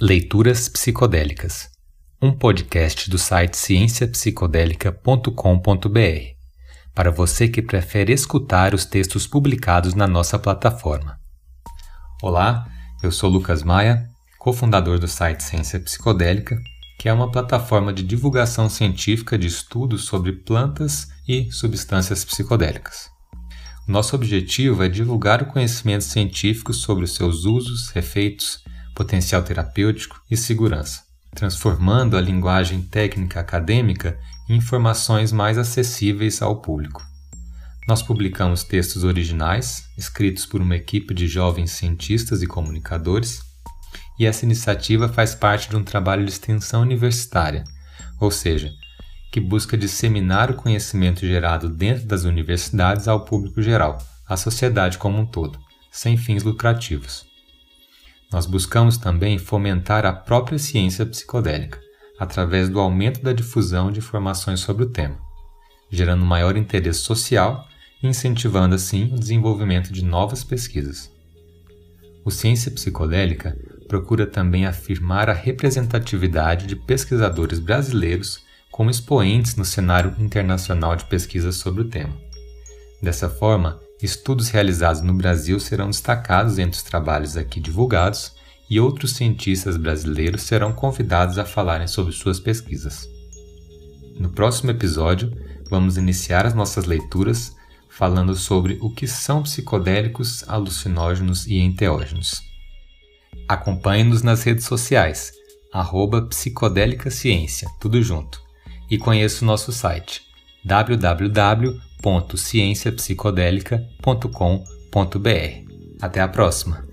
Leituras Psicodélicas, um podcast do site cienciapsicodélica.com.br, para você que prefere escutar os textos publicados na nossa plataforma. Olá, eu sou Lucas Maia, cofundador do site Ciência Psicodélica, que é uma plataforma de divulgação científica de estudos sobre plantas e substâncias psicodélicas. Nosso objetivo é divulgar o conhecimento científico sobre os seus usos, efeitos, potencial terapêutico e segurança, transformando a linguagem técnica acadêmica em informações mais acessíveis ao público. Nós publicamos textos originais, escritos por uma equipe de jovens cientistas e comunicadores, e essa iniciativa faz parte de um trabalho de extensão universitária, ou seja, que busca disseminar o conhecimento gerado dentro das universidades ao público geral, à sociedade como um todo, sem fins lucrativos. Nós buscamos também fomentar a própria ciência psicodélica, através do aumento da difusão de informações sobre o tema, gerando maior interesse social e incentivando assim o desenvolvimento de novas pesquisas. O Ciência Psicodélica procura também afirmar a representatividade de pesquisadores brasileiros como expoentes no cenário internacional de pesquisa sobre o tema. Dessa forma, Estudos realizados no Brasil serão destacados entre os trabalhos aqui divulgados e outros cientistas brasileiros serão convidados a falarem sobre suas pesquisas. No próximo episódio, vamos iniciar as nossas leituras falando sobre o que são psicodélicos, alucinógenos e enteógenos. Acompanhe-nos nas redes sociais, arroba Psicodélica Ciência, tudo junto, e conheça o nosso site www www.cienciapsicodélica.com.br. Até a próxima!